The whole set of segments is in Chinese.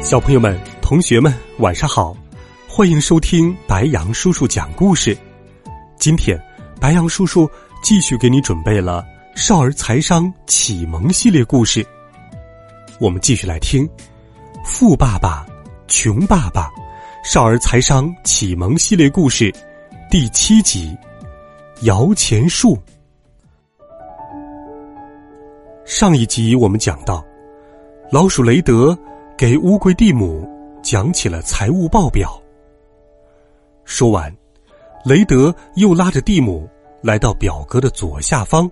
小朋友们、同学们，晚上好！欢迎收听白杨叔叔讲故事。今天，白杨叔叔继续给你准备了少儿财商启蒙系列故事。我们继续来听《富爸爸穷爸爸》少儿财商启蒙系列故事第七集《摇钱树》。上一集我们讲到，老鼠雷德。给乌龟蒂姆讲起了财务报表。说完，雷德又拉着蒂姆来到表格的左下方。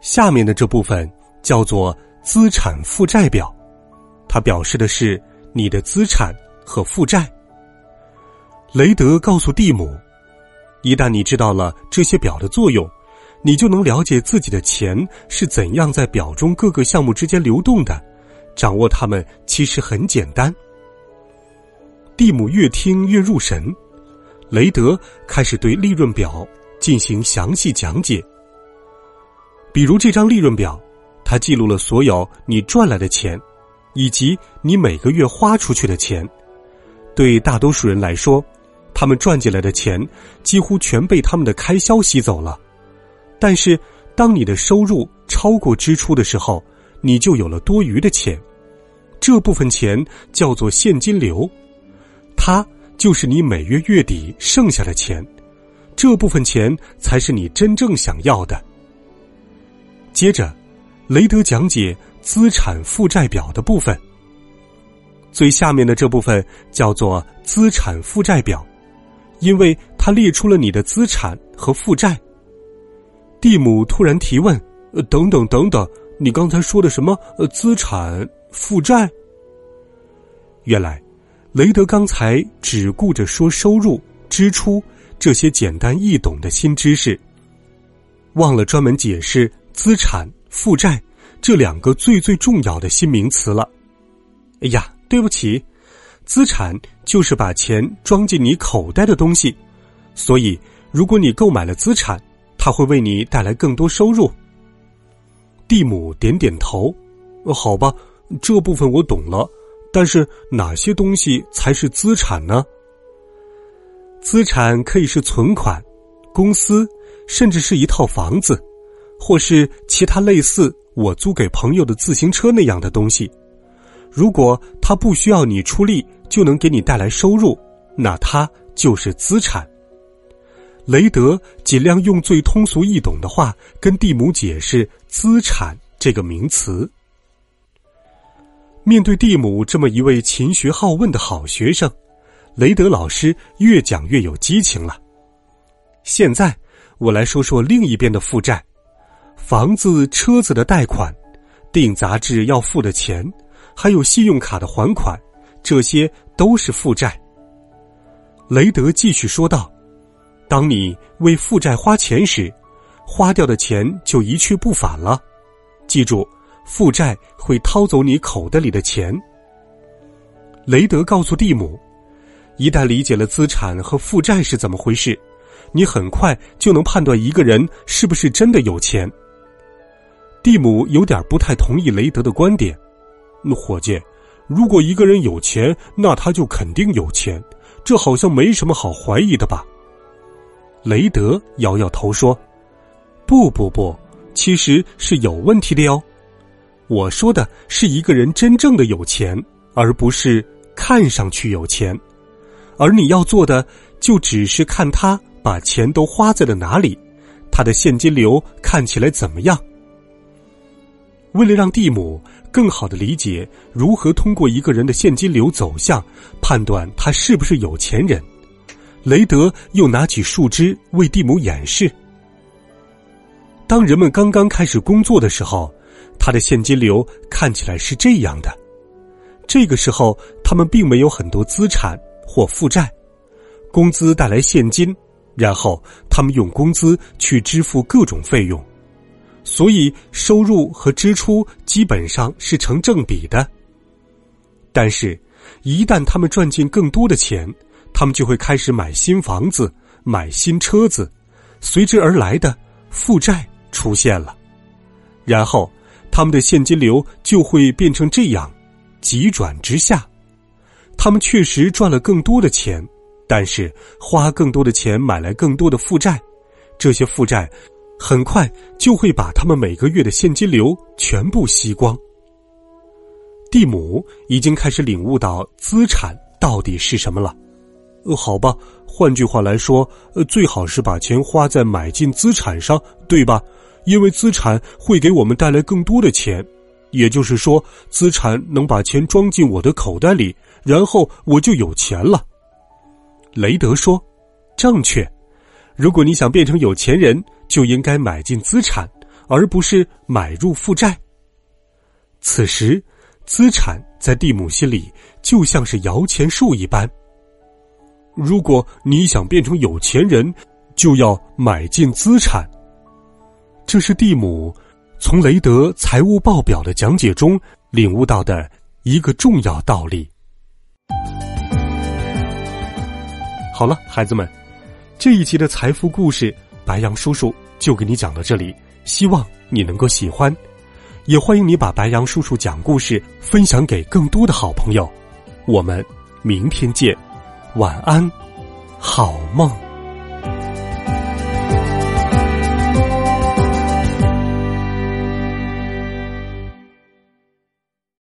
下面的这部分叫做资产负债表，它表示的是你的资产和负债。雷德告诉蒂姆，一旦你知道了这些表的作用，你就能了解自己的钱是怎样在表中各个项目之间流动的。掌握它们其实很简单。蒂姆越听越入神，雷德开始对利润表进行详细讲解。比如这张利润表，它记录了所有你赚来的钱，以及你每个月花出去的钱。对大多数人来说，他们赚进来的钱几乎全被他们的开销吸走了。但是，当你的收入超过支出的时候，你就有了多余的钱，这部分钱叫做现金流，它就是你每月月底剩下的钱，这部分钱才是你真正想要的。接着，雷德讲解资产负债表的部分，最下面的这部分叫做资产负债表，因为它列出了你的资产和负债。蒂姆突然提问：“呃，等等等等。”你刚才说的什么？呃，资产负债？原来，雷德刚才只顾着说收入、支出这些简单易懂的新知识，忘了专门解释资产负债这两个最最重要的新名词了。哎呀，对不起，资产就是把钱装进你口袋的东西，所以如果你购买了资产，它会为你带来更多收入。蒂姆点点头，好吧，这部分我懂了。但是哪些东西才是资产呢？资产可以是存款、公司，甚至是一套房子，或是其他类似我租给朋友的自行车那样的东西。如果它不需要你出力就能给你带来收入，那它就是资产。雷德尽量用最通俗易懂的话跟蒂姆解释“资产”这个名词。面对蒂姆这么一位勤学好问的好学生，雷德老师越讲越有激情了。现在我来说说另一边的负债：房子、车子的贷款、订杂志要付的钱，还有信用卡的还款，这些都是负债。雷德继续说道。当你为负债花钱时，花掉的钱就一去不返了。记住，负债会掏走你口袋里的钱。雷德告诉蒂姆，一旦理解了资产和负债是怎么回事，你很快就能判断一个人是不是真的有钱。蒂姆有点不太同意雷德的观点。那伙计，如果一个人有钱，那他就肯定有钱，这好像没什么好怀疑的吧？雷德摇摇头说：“不不不，其实是有问题的哟。我说的是一个人真正的有钱，而不是看上去有钱。而你要做的，就只是看他把钱都花在了哪里，他的现金流看起来怎么样。为了让蒂姆更好的理解如何通过一个人的现金流走向判断他是不是有钱人。”雷德又拿起树枝为蒂姆演示。当人们刚刚开始工作的时候，他的现金流看起来是这样的：这个时候，他们并没有很多资产或负债，工资带来现金，然后他们用工资去支付各种费用，所以收入和支出基本上是成正比的。但是，一旦他们赚进更多的钱，他们就会开始买新房子、买新车子，随之而来的负债出现了，然后他们的现金流就会变成这样。急转直下，他们确实赚了更多的钱，但是花更多的钱买来更多的负债，这些负债很快就会把他们每个月的现金流全部吸光。蒂姆已经开始领悟到资产到底是什么了。呃，好吧，换句话来说，呃，最好是把钱花在买进资产上，对吧？因为资产会给我们带来更多的钱。也就是说，资产能把钱装进我的口袋里，然后我就有钱了。雷德说：“正确。如果你想变成有钱人，就应该买进资产，而不是买入负债。”此时，资产在蒂姆心里就像是摇钱树一般。如果你想变成有钱人，就要买进资产。这是蒂姆。从雷德财务报表的讲解中领悟到的一个重要道理。好了，孩子们，这一集的财富故事，白杨叔叔就给你讲到这里，希望你能够喜欢，也欢迎你把白杨叔叔讲故事分享给更多的好朋友。我们明天见，晚安，好梦。